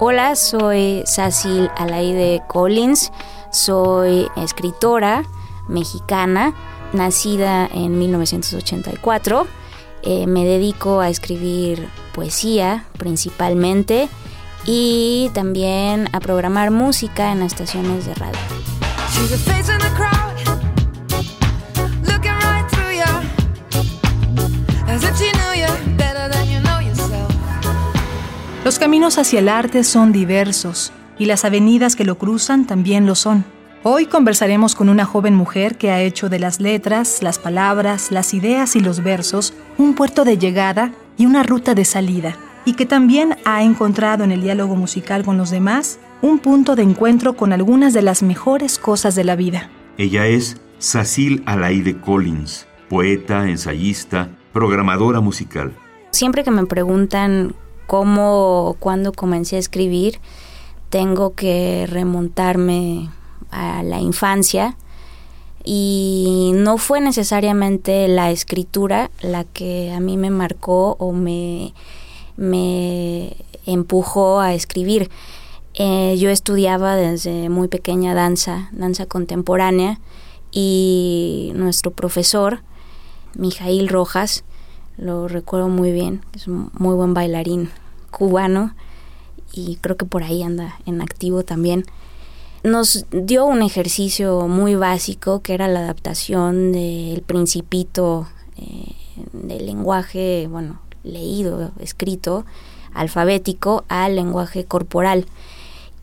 Hola, soy Cecil Alaide Collins, soy escritora mexicana, nacida en 1984. Eh, me dedico a escribir poesía principalmente y también a programar música en estaciones de radio. Los caminos hacia el arte son diversos y las avenidas que lo cruzan también lo son. Hoy conversaremos con una joven mujer que ha hecho de las letras, las palabras, las ideas y los versos un puerto de llegada y una ruta de salida, y que también ha encontrado en el diálogo musical con los demás un punto de encuentro con algunas de las mejores cosas de la vida. Ella es Sacil Alaide Collins, poeta, ensayista, programadora musical. Siempre que me preguntan cómo o cuándo comencé a escribir, tengo que remontarme a la infancia y no fue necesariamente la escritura la que a mí me marcó o me, me empujó a escribir. Eh, yo estudiaba desde muy pequeña danza, danza contemporánea, y nuestro profesor, Mijail Rojas, lo recuerdo muy bien, es un muy buen bailarín cubano y creo que por ahí anda en activo también. Nos dio un ejercicio muy básico que era la adaptación del principito eh, del lenguaje, bueno, leído, escrito, alfabético al lenguaje corporal.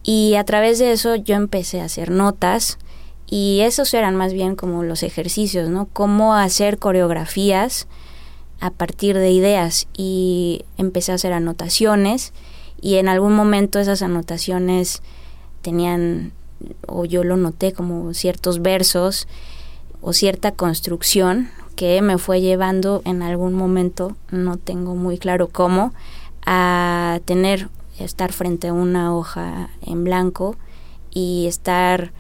Y a través de eso yo empecé a hacer notas y esos eran más bien como los ejercicios, ¿no? Cómo hacer coreografías a partir de ideas y empecé a hacer anotaciones y en algún momento esas anotaciones tenían o yo lo noté como ciertos versos o cierta construcción que me fue llevando en algún momento, no tengo muy claro cómo, a tener, estar frente a una hoja en blanco y estar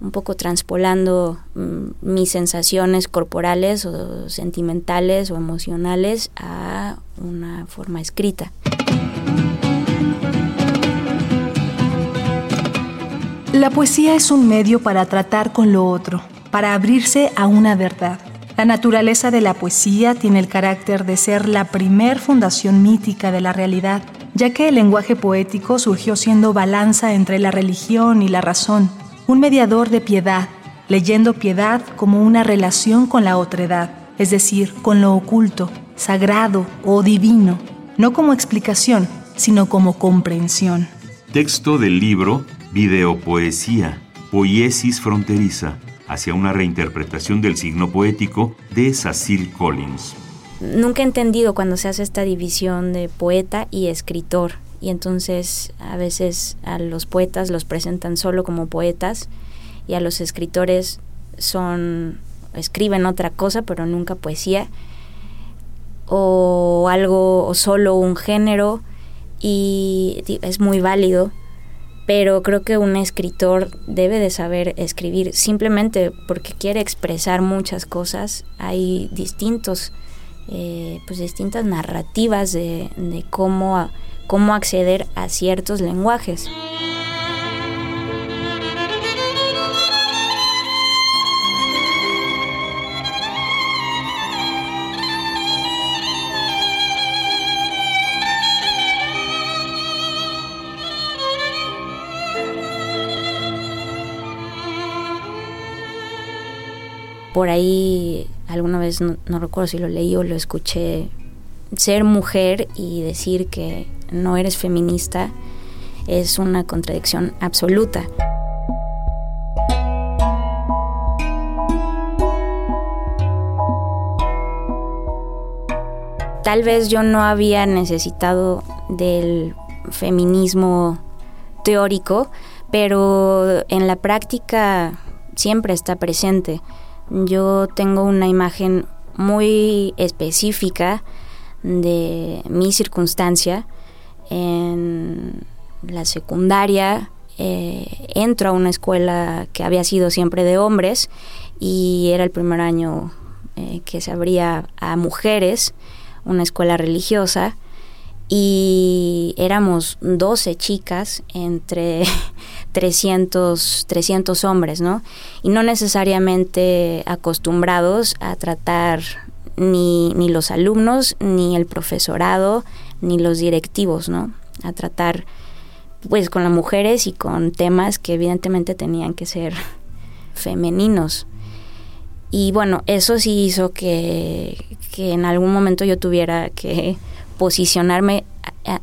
un poco transpolando mm, mis sensaciones corporales o sentimentales o emocionales a una forma escrita. La poesía es un medio para tratar con lo otro, para abrirse a una verdad. La naturaleza de la poesía tiene el carácter de ser la primer fundación mítica de la realidad, ya que el lenguaje poético surgió siendo balanza entre la religión y la razón, un mediador de piedad, leyendo piedad como una relación con la otredad, es decir, con lo oculto, sagrado o divino, no como explicación, sino como comprensión. Texto del libro Videopoesía, Poiesis Fronteriza, hacia una reinterpretación del signo poético de Cecil Collins. Nunca he entendido cuando se hace esta división de poeta y escritor y entonces a veces a los poetas los presentan solo como poetas y a los escritores son escriben otra cosa pero nunca poesía o algo o solo un género y es muy válido pero creo que un escritor debe de saber escribir simplemente porque quiere expresar muchas cosas. Hay distintos eh, pues distintas narrativas de, de cómo cómo acceder a ciertos lenguajes. por ahí alguna vez no, no, recuerdo si lo leí o lo escuché ser mujer y decir que no eres feminista es una contradicción absoluta. Tal vez yo no había necesitado del feminismo teórico, pero en la práctica siempre está presente. Yo tengo una imagen muy específica de mi circunstancia. En la secundaria eh, entro a una escuela que había sido siempre de hombres y era el primer año eh, que se abría a mujeres, una escuela religiosa y éramos 12 chicas entre 300, 300 hombres, ¿no? Y no necesariamente acostumbrados a tratar ni, ni los alumnos, ni el profesorado, ni los directivos, ¿no? A tratar pues con las mujeres y con temas que evidentemente tenían que ser femeninos. Y bueno, eso sí hizo que, que en algún momento yo tuviera que posicionarme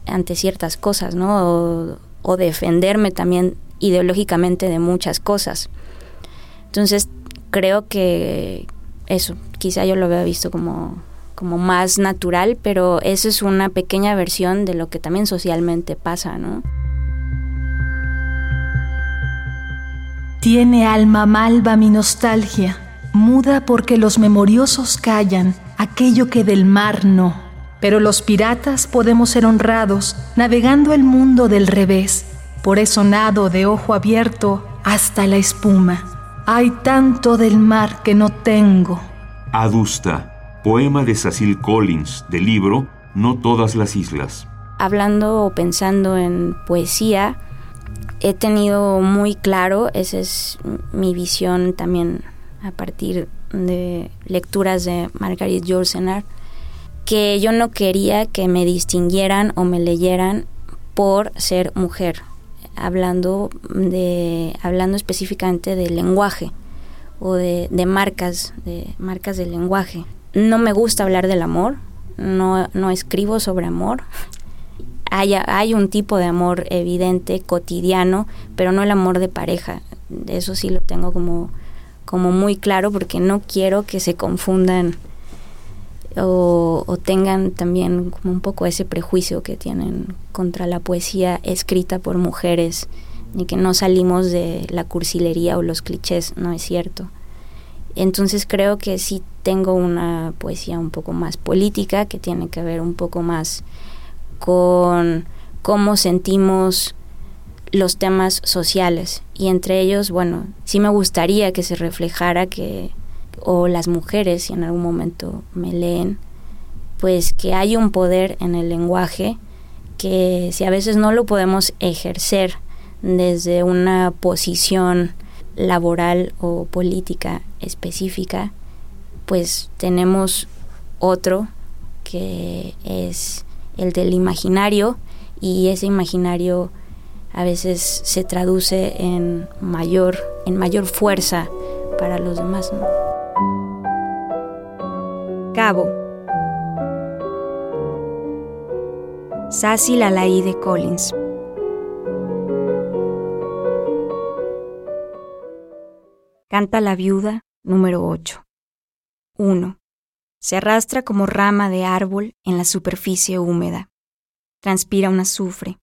ante ciertas cosas, ¿no? O, defenderme también ideológicamente de muchas cosas. Entonces, creo que eso, quizá yo lo había visto como, como más natural, pero eso es una pequeña versión de lo que también socialmente pasa, ¿no? Tiene alma malva mi nostalgia, muda porque los memoriosos callan aquello que del mar no. Pero los piratas podemos ser honrados navegando el mundo del revés. Por eso nado de ojo abierto hasta la espuma. Hay tanto del mar que no tengo. Adusta, poema de Cecil Collins, del libro No todas las islas. Hablando o pensando en poesía, he tenido muy claro, esa es mi visión también a partir de lecturas de Margaret Yourcenar, que yo no quería que me distinguieran o me leyeran por ser mujer, hablando de hablando específicamente del lenguaje o de, marcas de marcas del lenguaje. No me gusta hablar del amor, no, no escribo sobre amor. Hay, hay un tipo de amor evidente, cotidiano, pero no el amor de pareja. Eso sí lo tengo como, como muy claro porque no quiero que se confundan o, tengan también como un poco ese prejuicio que tienen contra la poesía escrita por mujeres y que no salimos de la cursilería o los clichés, no es cierto. Entonces creo que sí tengo una poesía un poco más política, que tiene que ver un poco más con cómo sentimos los temas sociales y entre ellos, bueno, sí me gustaría que se reflejara que o las mujeres, si en algún momento me leen, pues que hay un poder en el lenguaje que si a veces no lo podemos ejercer desde una posición laboral o política específica, pues tenemos otro que es el del imaginario y ese imaginario a veces se traduce en mayor en mayor fuerza para los demás. Cabo. Sassy Lalaí de Collins. Canta la viuda número 8. 1. Se arrastra como rama de árbol en la superficie húmeda. Transpira un azufre.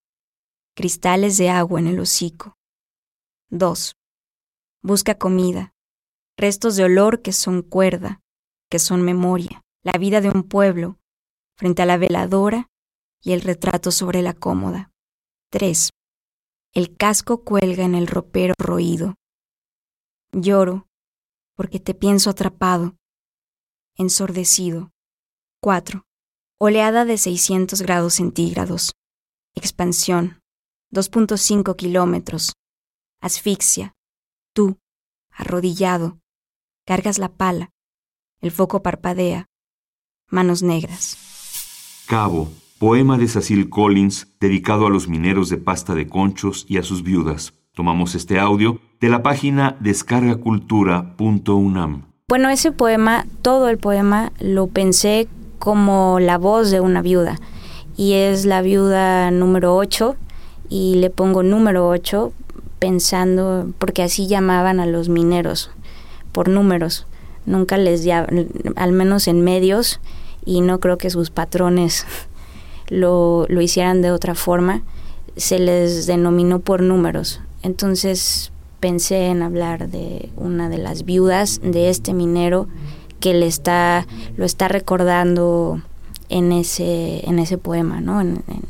Cristales de agua en el hocico. 2. Busca comida. Restos de olor que son cuerda, que son memoria la vida de un pueblo, frente a la veladora y el retrato sobre la cómoda. 3. El casco cuelga en el ropero roído. Lloro porque te pienso atrapado, ensordecido. 4. Oleada de 600 grados centígrados. Expansión. 2.5 kilómetros. Asfixia. Tú, arrodillado, cargas la pala. El foco parpadea. Manos Negras. Cabo, poema de Cecil Collins dedicado a los mineros de pasta de conchos y a sus viudas. Tomamos este audio de la página descargacultura.unam. Bueno, ese poema, todo el poema, lo pensé como la voz de una viuda. Y es la viuda número 8 y le pongo número 8 pensando, porque así llamaban a los mineros, por números. Nunca les llamaban, al menos en medios, y no creo que sus patrones lo, hicieran de otra forma, se les denominó por números. Entonces pensé en hablar de una de las viudas de este minero que le está, lo está recordando en ese, en ese poema, ¿no?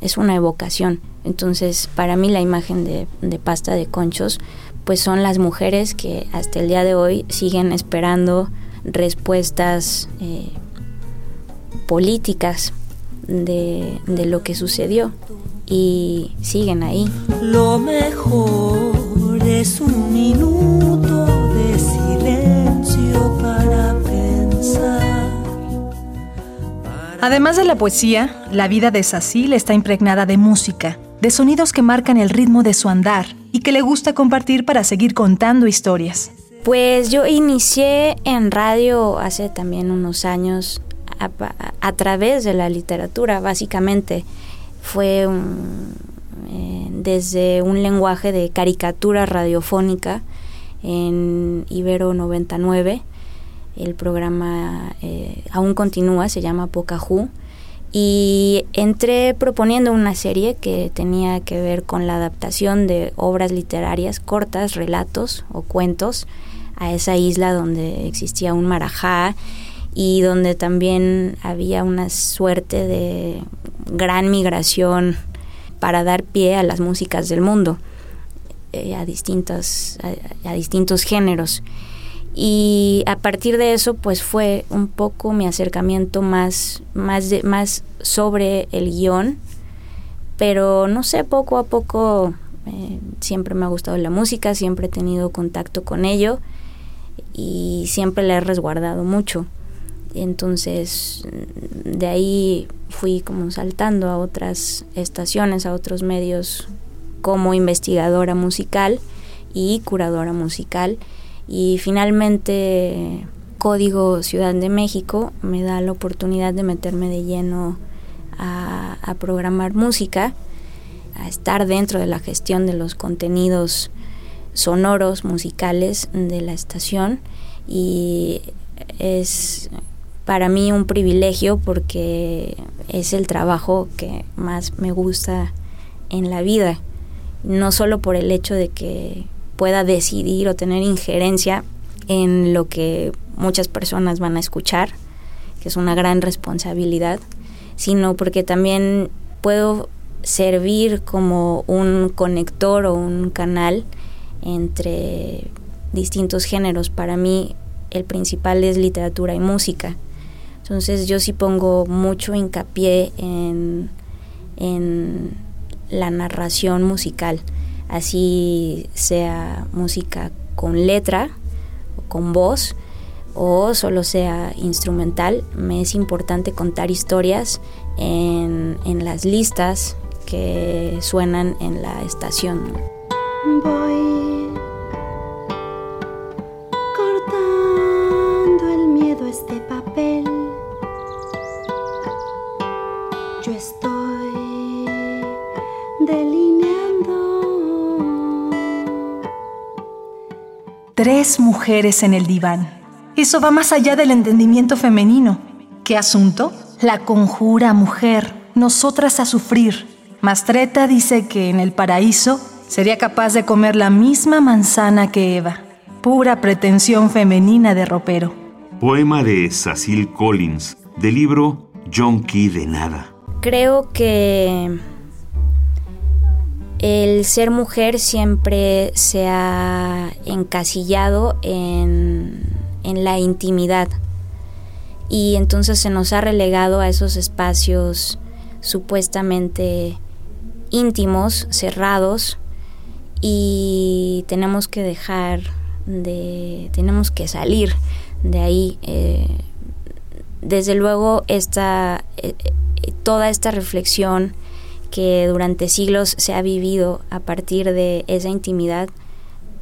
es una evocación. Entonces, para mí la imagen de, pasta de conchos, pues son las mujeres que hasta el día de hoy siguen esperando respuestas eh, políticas de, de lo que sucedió y siguen ahí. Lo mejor es un minuto de silencio para pensar. Además de la poesía, la vida de Sacil está impregnada de música, de sonidos que marcan el ritmo de su andar y que le gusta compartir para seguir contando historias. Pues yo inicié en radio hace también unos años a, través de la literatura, básicamente. Fue eh, desde un lenguaje de caricatura radiofónica en Ibero 99. El programa eh, aún continúa, se llama Pocahú. Y entré proponiendo una serie que tenía que ver con la adaptación de obras literarias cortas, relatos o cuentos a esa isla donde existía un marajá y donde también había una suerte de gran migración para dar pie a las músicas del mundo, eh, a, distintos, a, distintos géneros. Y a partir de eso, pues fue un poco mi acercamiento más, más, más sobre el guion, pero no sé, poco a poco eh, siempre me ha gustado la música, siempre he tenido contacto con ello y siempre la he resguardado mucho. Entonces, de ahí fui como saltando a otras estaciones, a otros medios como investigadora musical y curadora musical. Y finalmente Código Ciudad de México me da la oportunidad de meterme de lleno a, a programar música, a estar dentro de la gestión de los contenidos sonoros, musicales de la estación y es para mí un privilegio porque es el trabajo que más me gusta en la vida, no solo por el hecho de que pueda decidir o tener injerencia en lo que muchas personas van a escuchar, que es una gran responsabilidad, sino porque también puedo servir como un conector o un canal entre distintos géneros. Para mí el principal es literatura y música. Entonces yo sí pongo mucho hincapié en, en la narración musical, así sea música con letra, con voz o solo sea instrumental, me es importante contar historias en, en las listas que suenan en la estación. Tres mujeres en el diván. Eso va más allá del entendimiento femenino. ¿Qué asunto? La conjura mujer, nosotras a sufrir. Mastreta dice que en el paraíso sería capaz de comer la misma manzana que Eva. Pura pretensión femenina de ropero. Poema de Cecil Collins, del libro John Key de Nada. Creo que el ser mujer siempre se ha encasillado en, la intimidad y entonces se nos ha relegado a esos espacios supuestamente íntimos, cerrados y tenemos que dejar de, tenemos que salir de ahí. Eh, desde luego esta, eh, eh, toda esta reflexión que durante siglos se ha vivido a partir de esa intimidad,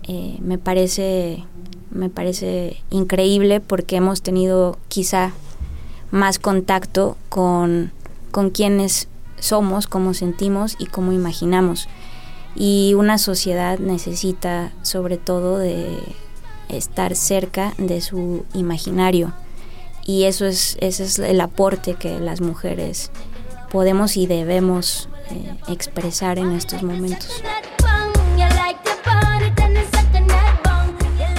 eh, me, parece, me parece increíble porque hemos tenido quizá más contacto con, con quienes somos, cómo sentimos y cómo imaginamos. Y una sociedad necesita sobre todo de estar cerca de su imaginario. Y eso es, ese es el aporte que las mujeres podemos y debemos eh, expresar en estos momentos.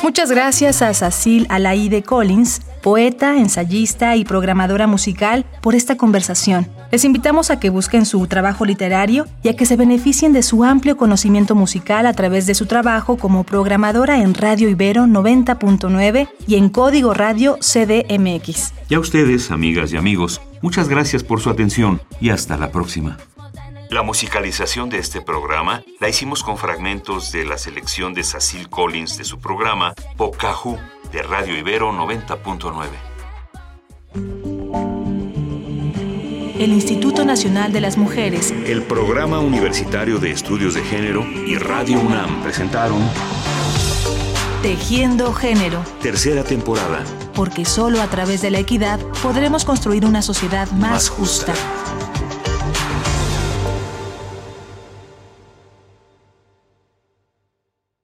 Muchas gracias a Cecil Alaide Collins, poeta, ensayista y programadora musical, por esta conversación. Les invitamos a que busquen su trabajo literario y a que se beneficien de su amplio conocimiento musical a través de su trabajo como programadora en Radio Ibero 90.9 y en Código Radio CDMX. Y a ustedes, amigas y amigos, muchas gracias por su atención y hasta la próxima. La musicalización de este programa la hicimos con fragmentos de la selección de Cecil Collins de su programa Pocahú de Radio Ibero 90.9. El Instituto Nacional de las Mujeres, el Programa Universitario de Estudios de Género y Radio UNAM presentaron Tejiendo Género, tercera temporada. porque solo a través de la equidad podremos construir una sociedad más, Más justa. justa.